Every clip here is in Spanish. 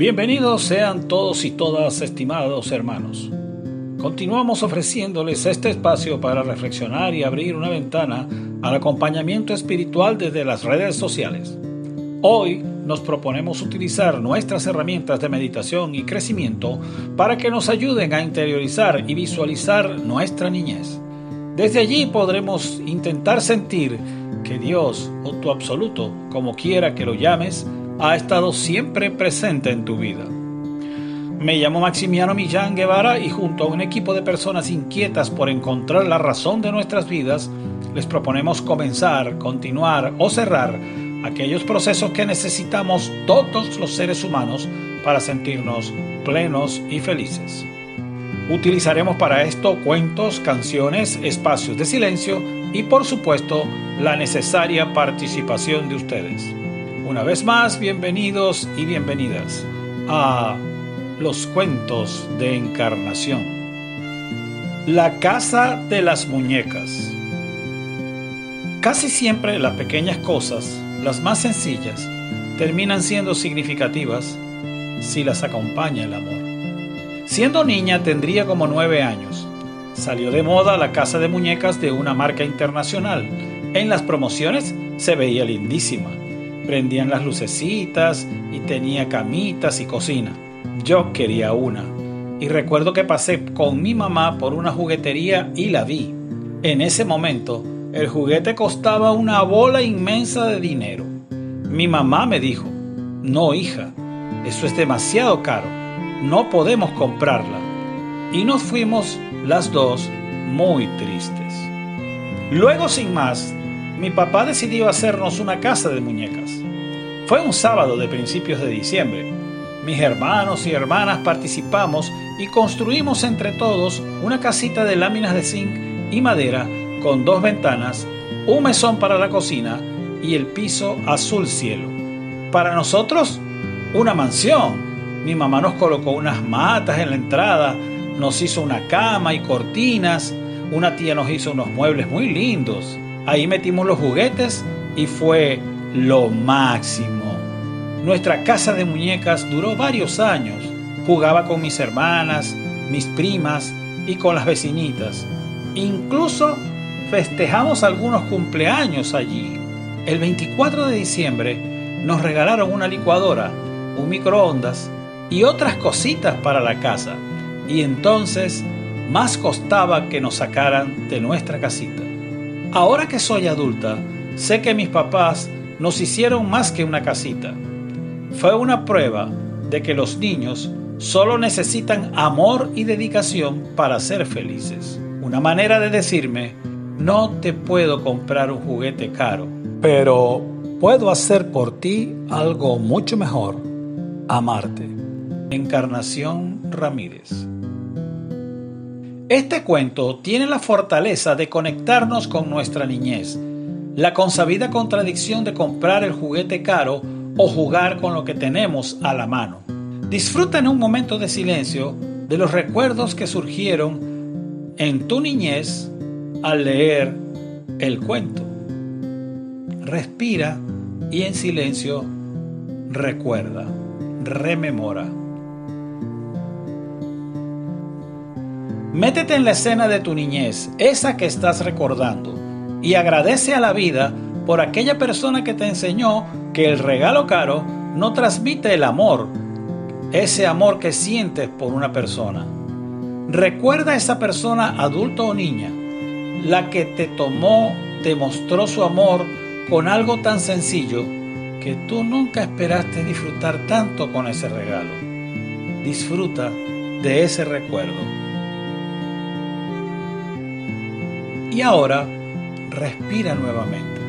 Bienvenidos sean todos y todas, estimados hermanos. Continuamos ofreciéndoles este espacio para reflexionar y abrir una ventana al acompañamiento espiritual desde las redes sociales. Hoy nos proponemos utilizar nuestras herramientas de meditación y crecimiento para que nos ayuden a interiorizar y visualizar nuestra niñez. Desde allí podremos intentar sentir que Dios o tu absoluto, como quiera que lo llames, ha estado siempre presente en tu vida. Me llamo Maximiano Millán Guevara y junto a un equipo de personas inquietas por encontrar la razón de nuestras vidas, les proponemos comenzar, continuar o cerrar aquellos procesos que necesitamos todos los seres humanos para sentirnos plenos y felices. Utilizaremos para esto cuentos, canciones, espacios de silencio y por supuesto la necesaria participación de ustedes. Una vez más, bienvenidos y bienvenidas a los cuentos de encarnación. La casa de las muñecas. Casi siempre las pequeñas cosas las más sencillas terminan siendo significativas si las acompaña el amor. Siendo niña tendría como nueve años. Salió de moda la casa de muñecas de una marca internacional. En las promociones se veía lindísima. Prendían las lucecitas y tenía camitas y cocina. Yo quería una. Y recuerdo que pasé con mi mamá por una juguetería y la vi. En ese momento el juguete costaba una bola inmensa de dinero. Mi mamá me dijo, no hija, eso es demasiado caro, no podemos comprarla. Y nos fuimos las dos muy tristes. Luego, sin más, mi papá decidió hacernos una casa de muñecas. Fue un sábado de principios de diciembre. Mis hermanos y hermanas participamos y construimos entre todos una casita de láminas de zinc y madera con dos ventanas, un mesón para la cocina y el piso azul cielo. Para nosotros, una mansión. Mi mamá nos colocó unas matas en la entrada, nos hizo una cama y cortinas, una tía nos hizo unos muebles muy lindos. Ahí metimos los juguetes y fue lo máximo. Nuestra casa de muñecas duró varios años. Jugaba con mis hermanas, mis primas y con las vecinitas. Incluso festejamos algunos cumpleaños allí. El 24 de diciembre nos regalaron una licuadora, un microondas y otras cositas para la casa. Y entonces más costaba que nos sacaran de nuestra casita. Ahora que soy adulta, sé que mis papás nos hicieron más que una casita. Fue una prueba de que los niños solo necesitan amor y dedicación para ser felices. Una manera de decirme, no te puedo comprar un juguete caro, pero puedo hacer por ti algo mucho mejor, amarte. Encarnación Ramírez. Este cuento tiene la fortaleza de conectarnos con nuestra niñez, la consabida contradicción de comprar el juguete caro o jugar con lo que tenemos a la mano. Disfruta en un momento de silencio de los recuerdos que surgieron en tu niñez al leer el cuento. Respira y en silencio recuerda, rememora. Métete en la escena de tu niñez, esa que estás recordando, y agradece a la vida por aquella persona que te enseñó que el regalo caro no transmite el amor, ese amor que sientes por una persona. Recuerda a esa persona adulto o niña la que te tomó, te mostró su amor con algo tan sencillo que tú nunca esperaste disfrutar tanto con ese regalo. Disfruta de ese recuerdo. Y ahora, respira nuevamente.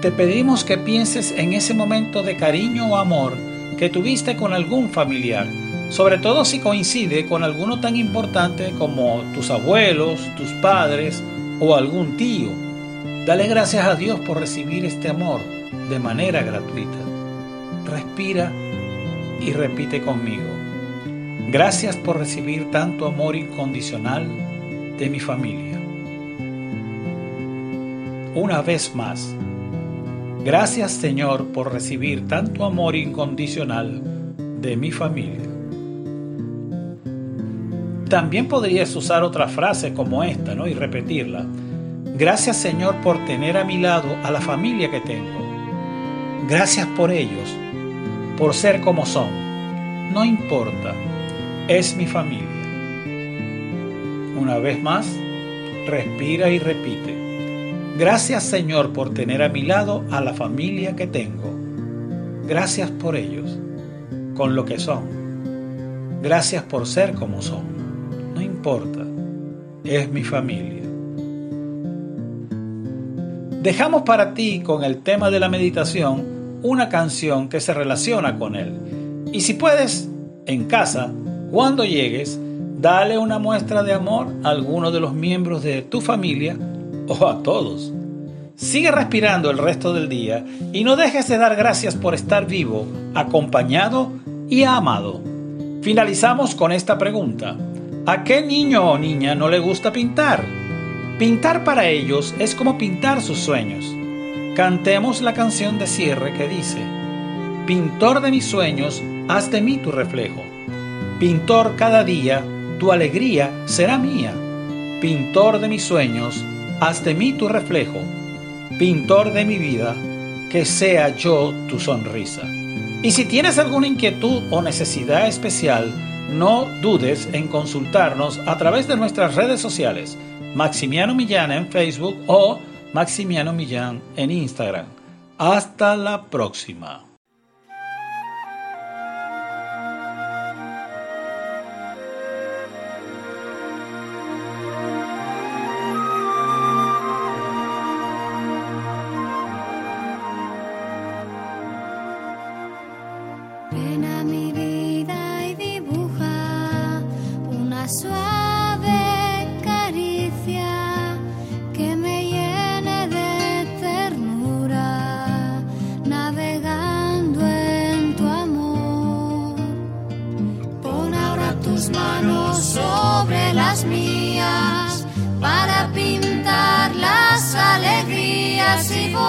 Te pedimos que pienses en ese momento de cariño o amor que tuviste con algún familiar sobre todo si coincide con alguno tan importante como tus abuelos, tus padres o algún tío. Dale gracias a Dios por recibir este amor de manera gratuita. Respira y repite conmigo. Gracias por recibir tanto amor incondicional de mi familia. Una vez más, Gracias Señor por recibir tanto amor incondicional de mi familia. También podrías usar otra frase como esta, ¿no? Y repetirla. Gracias Señor por tener a mi lado a la familia que tengo. Gracias por ellos, por ser como son. No importa, es mi familia. Una vez más, respira y repite. Gracias Señor por tener a mi lado a la familia que tengo. Gracias por ellos, con lo que son. Gracias por ser como son. No importa, es mi familia. Dejamos para ti con el tema de la meditación una canción que se relaciona con él. Y si puedes, en casa, cuando llegues, dale una muestra de amor a alguno de los miembros de tu familia o a todos. Sigue respirando el resto del día y no dejes de dar gracias por estar vivo, acompañado y amado. Finalizamos con esta pregunta. ¿A qué niño o niña no le gusta pintar? Pintar para ellos es como pintar sus sueños. Cantemos la canción de cierre que dice, Pintor de mis sueños, haz de mí tu reflejo. Pintor cada día, tu alegría será mía. Pintor de mis sueños, haz de mí tu reflejo, pintor de mi vida, que sea yo tu sonrisa. Y si tienes alguna inquietud o necesidad especial, no dudes en consultarnos a través de nuestras redes sociales, Maximiano Millán en Facebook o Maximiano Millán en Instagram. Hasta la próxima.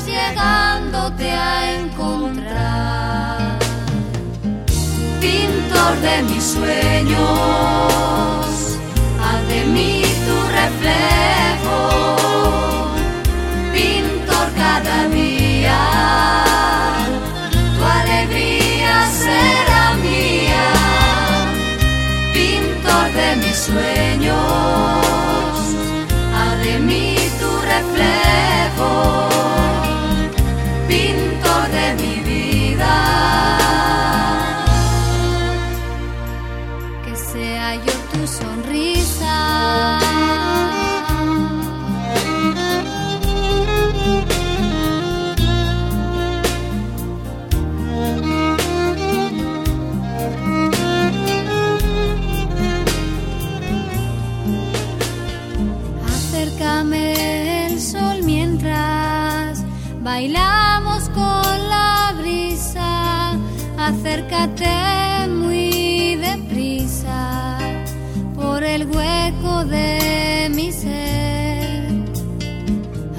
llegándote a encontrar. Pintor de mis sueños, haz de mí tu reflejo, pintor cada día sea yo tu sonrisa. bailamos con la brisa, acércate muy de mi ser.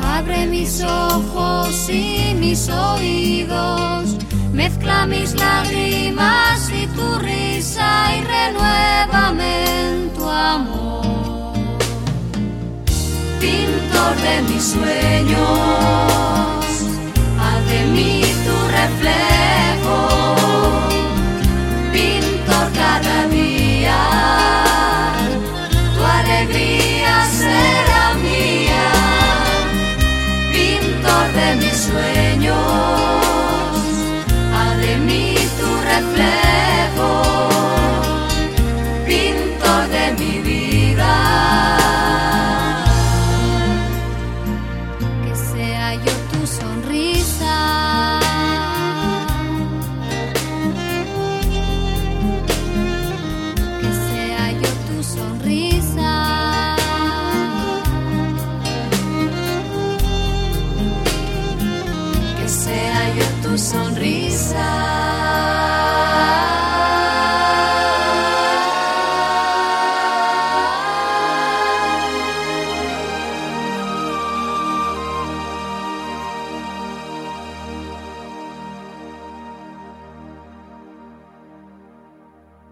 Abre mis ojos y mis oídos, mezcla mis lágrimas y tu risa y renuévame en tu amor. Pintor de mis sueños de mí tu reflejo, tu sonrisa.